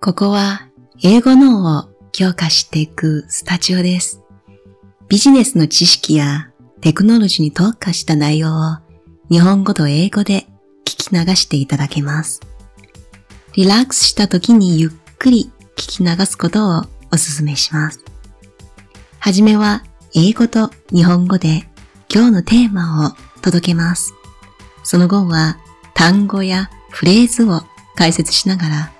ここは英語脳を強化していくスタジオです。ビジネスの知識やテクノロジーに特化した内容を日本語と英語で聞き流していただけます。リラックスした時にゆっくり聞き流すことをお勧めします。はじめは英語と日本語で今日のテーマを届けます。その後は単語やフレーズを解説しながら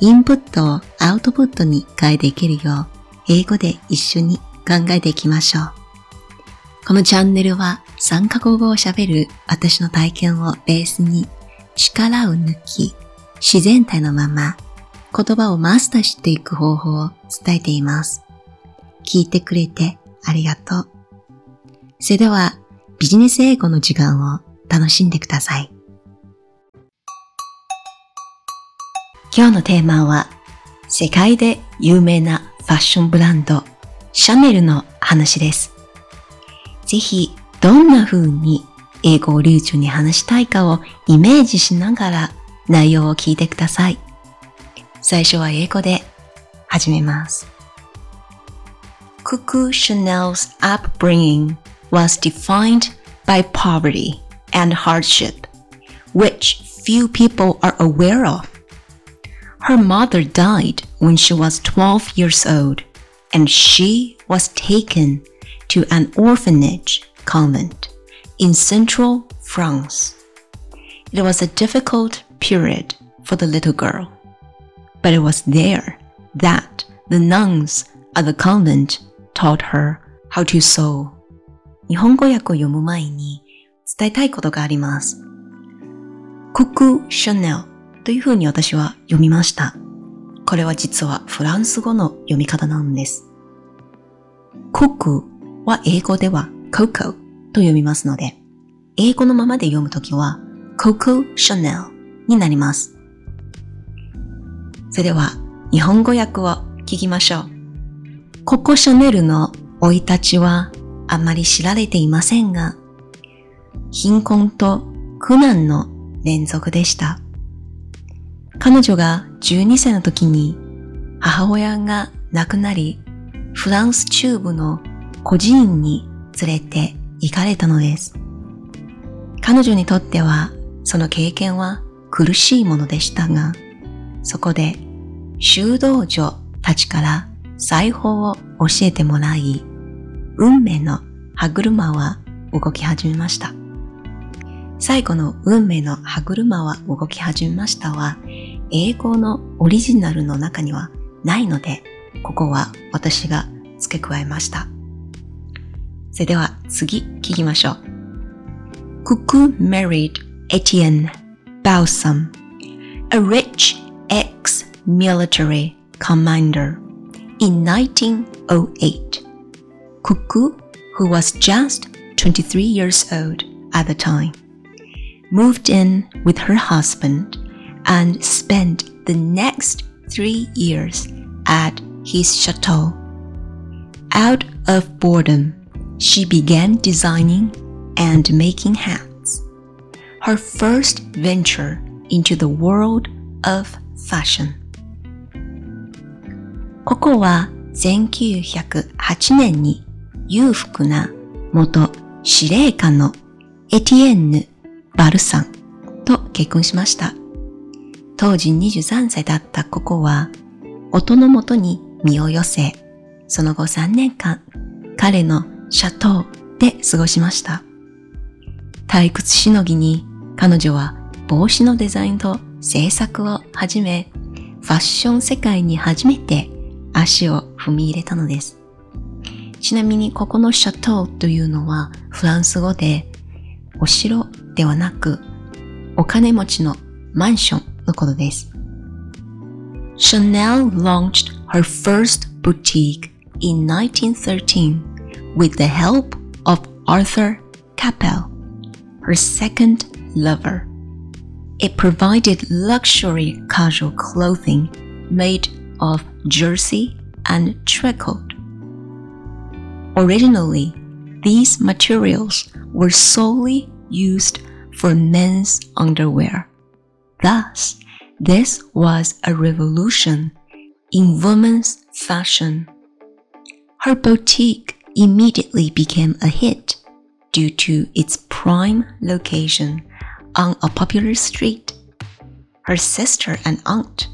インプットをアウトプットに変えていけるよう英語で一緒に考えていきましょう。このチャンネルは3カ国語を喋る私の体験をベースに力を抜き自然体のまま言葉をマスターしていく方法を伝えています。聞いてくれてありがとう。それではビジネス英語の時間を楽しんでください。今日のテーマは世界で有名なファッションブランドシャネルの話です。ぜひどんな風に英語を流暢に話したいかをイメージしながら内容を聞いてください。最初は英語で始めます。Cuckoo Chanel's upbringing was defined by poverty and hardship, which few people are aware of. Her mother died when she was 12 years old, and she was taken to an orphanage convent in central France. It was a difficult period for the little girl, but it was there that the nuns at the convent taught her how to sew. 日本語訳を読む前に伝えたいことがあります。ククー・シャネル というふうに私は読みました。これは実はフランス語の読み方なんです。ククは英語ではココと読みますので、英語のままで読むときはココ・シャネルになります。それでは日本語訳を聞きましょう。ココ・シャネルの生い立ちはあまり知られていませんが、貧困と苦難の連続でした。彼女が12歳の時に母親が亡くなり、フランス中部の孤児院に連れて行かれたのです。彼女にとってはその経験は苦しいものでしたが、そこで修道女たちから裁縫を教えてもらい、運命の歯車は動き始めました。最後の運命の歯車は動き始めましたは、英語のオリジナルの中にはないので、ここは私が付け加えました。それでは次聞きましょう。Cuckoo married Etienne Balsam, a rich ex-military commander, in 1908. Cuckoo, who was just 23 years old at the time, moved in with her husband and spent the next three years at his chateau. Out of boredom, she began designing and making hats. Her first venture into the world of fashion. ここは1908年に裕福な元司令官のエティエンヌ・バルサンと結婚しました。 当時23歳だったココは、夫のもとに身を寄せ、その後3年間、彼のシャトーで過ごしました。退屈しのぎに彼女は帽子のデザインと制作を始め、ファッション世界に初めて足を踏み入れたのです。ちなみにここのシャトーというのはフランス語でお城ではなくお金持ちのマンション のことです。Chanel launched her first boutique in 1913 with the help of Arthur Capel, her second lover. It provided luxury casual clothing made of jersey and tricot. Originally, these materials were solely used for men's underwear. Thus, This was a revolution in women's fashion. Her boutique immediately became a hit due to its prime location on a popular street. Her sister and aunt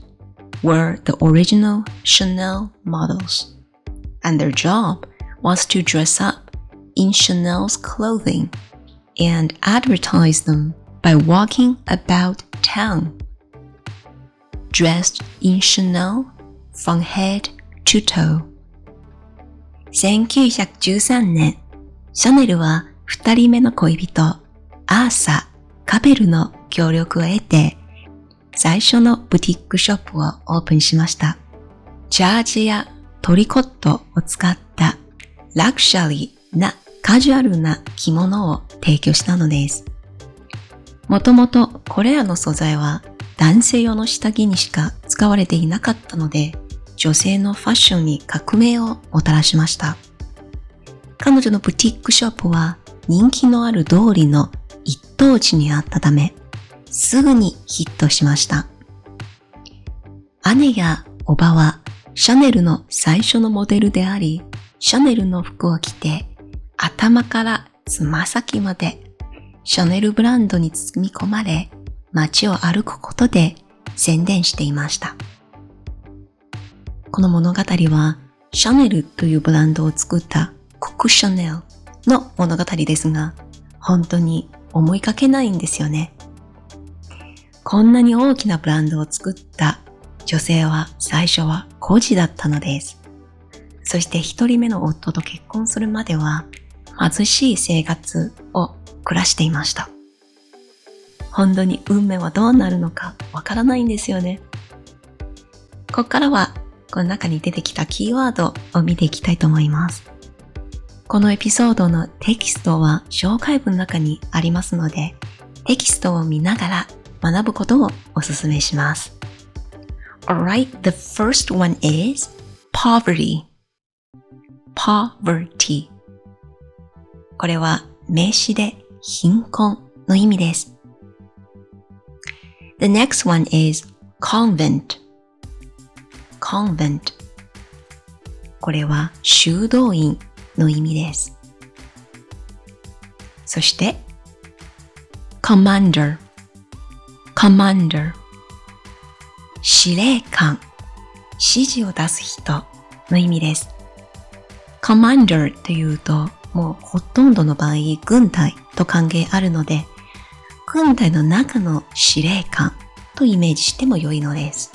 were the original Chanel models, and their job was to dress up in Chanel's clothing and advertise them by walking about town. Dressed in Chanel from head to toe. 1913年、シャネルは二人目の恋人、アーサ・カペルの協力を得て、最初のブティックショップをオープンしました。ジャージやトリコットを使ったラクシャリーなカジュアルな着物を提供したのです。もともとこれらの素材は男性用の下着にしか使われていなかったので、女性のファッションに革命をもたらしました。彼女のブティックショップは人気のある通りの一等地にあったため、すぐにヒットしました。姉やおばはシャネルの最初のモデルであり、シャネルの服を着て頭からつま先までシャネルブランドに包み込まれ街を歩くことで宣伝していました。この物語はシャネルというブランドを作ったコクシャネルの物語ですが、本当に思いかけないんですよね。こんなに大きなブランドを作った女性は最初は孤児だったのです。そして一人目の夫と結婚するまでは貧しい生活を暮らしていました。本当に運命はどうなるのかわからないんですよね。ここからはこの中に出てきたキーワードを見ていきたいと思います。このエピソードのテキストは紹介文の中にありますので、テキストを見ながら学ぶことをお勧めします。Alright, the first one is poverty. poverty. これは名詞で貧困の意味です。The next one is convent. convent. これは修道院の意味です。そして、commander, commander 司令官、指示を出す人の意味です。commander というと、もうほとんどの場合、軍隊と関係あるので、軍隊の中の司令官とイメージしても良いのです。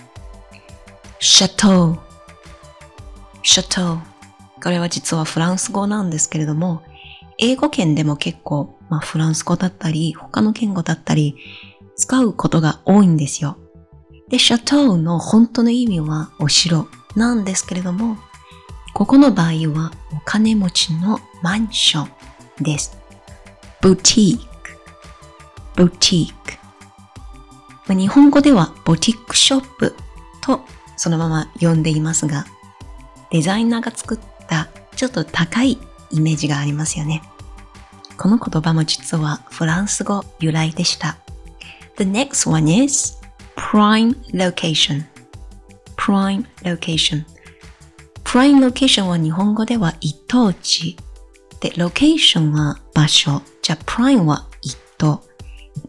シャトー、シャトー。これは実はフランス語なんですけれども、英語圏でも結構、まあ、フランス語だったり、他の言語だったり、使うことが多いんですよ。で、シャトーの本当の意味はお城なんですけれども、ここの場合はお金持ちのマンションです。ブティーク、ブティーク。日本語ではボティックショップとそのまま呼んでいますが、デザイナーが作ったちょっと高いイメージがありますよね。この言葉も実はフランス語由来でした。The next one is prime location prime location prime location は日本語では一等地で location は場所じゃあ prime は一等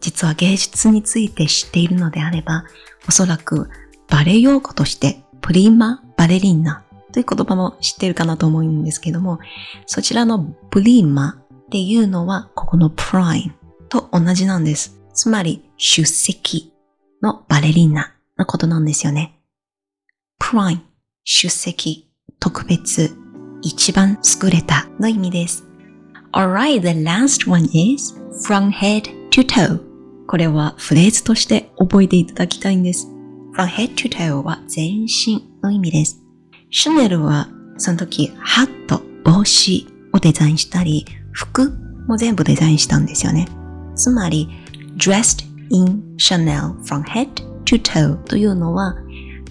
実は芸術について知っているのであればおそらくバレエ用語としてプリマバレリーナという言葉も知っているかなと思うんですけどもそちらのプリマっていうのはここのプライムと同じなんです。つまり出席のバレリーナのことなんですよね。prime 出席特別一番優れたの意味です。Alright, the last one is from head to toe これはフレーズとして覚えていただきたいんです。from head to toe は全身の意味です。シュネルはその時ハット、帽子をデザインしたり、服も全部デザインしたんですよね。つまり dressed in Chanel from head to toe というのは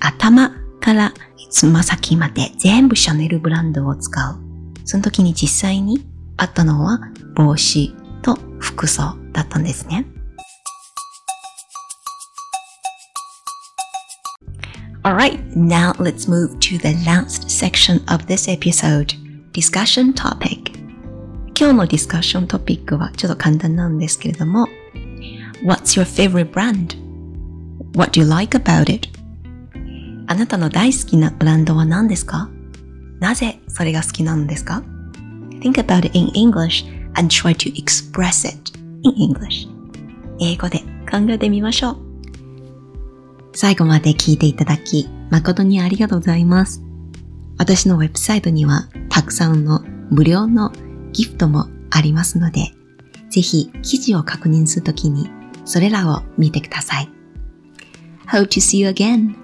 頭からつま先まで全部シャネルブランドを使う。その時に実際にあったのは帽子と服装だったんですね。Alright, now let's move to the last section of this episode. Discussion topic. 今日のディスカッショントピックはちょっと簡単なんですけれども What's your favorite brand? What do you like about it? あなたの大好きなブランドは何ですか？なぜそれが好きなんですか？Think about it in English and try to express it in English. 英語で考えてみましょう。最後まで聞いていただき、誠にありがとうございます。私のウェブサイトにはたくさんの無料のギフトもありますので、ぜひ記事を確認するときにそれらを見てください。Hope to see you again.